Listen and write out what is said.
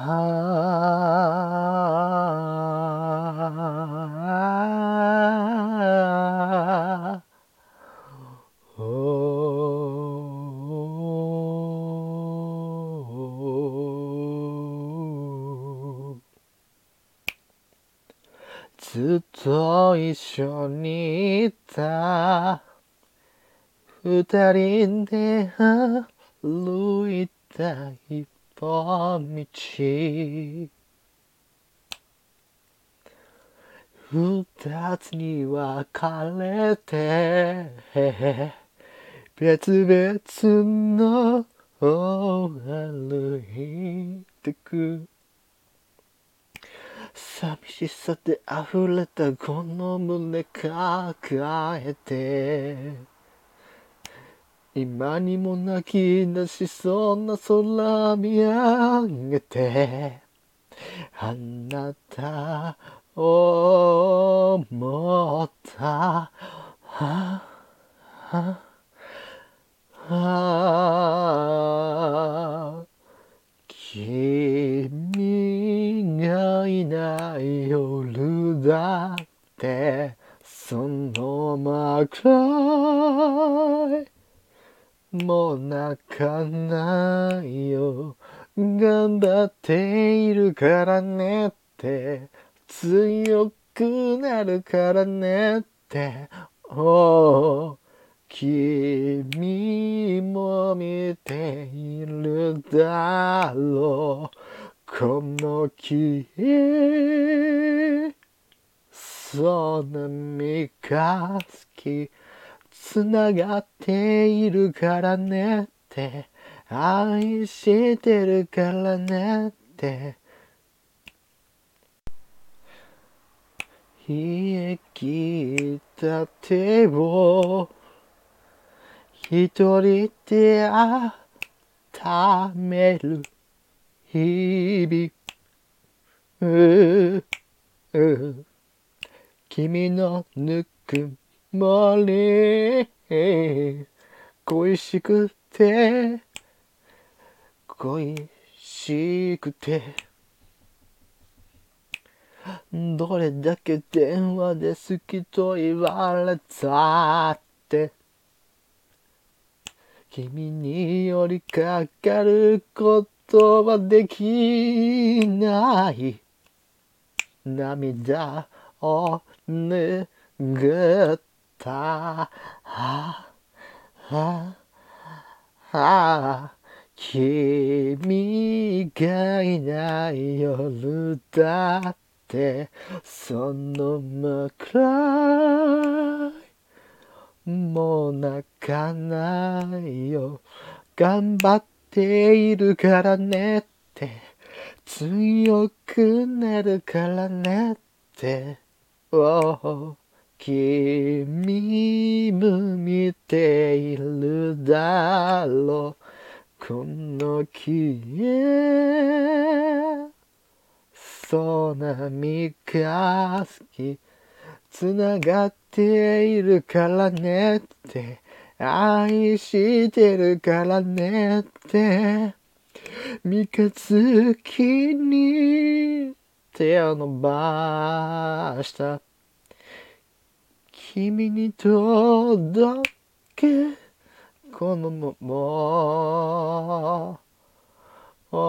ずっと一緒にいた。二人で歩いた一本道二つに分かれて別々の歩いてく寂しさで溢れたこの胸抱えて。今にも泣き出しそうな空見上げてあなたを思ったははは君がいない夜だってそのまくらいもう泣かないよ。頑張っているからねって。強くなるからねって。お君も見ているだろう。この木その。実が好きつながっているからねって。愛してるからねって。冷え切った手を一人で温める。日々。君のぬくもり恋しくて。恋しくて。どれだけ電話で好きと言われたって。君に寄りかかることはできない。涙を拭ったははは君がいない夜だってその枕もう泣かないよ。頑張っているからねって強くなるからねって。お君も見ているだろう。この木へそな実が好きつながっているからねって。愛してるからねって。三日月に手を伸ばした。君に届けこのまま。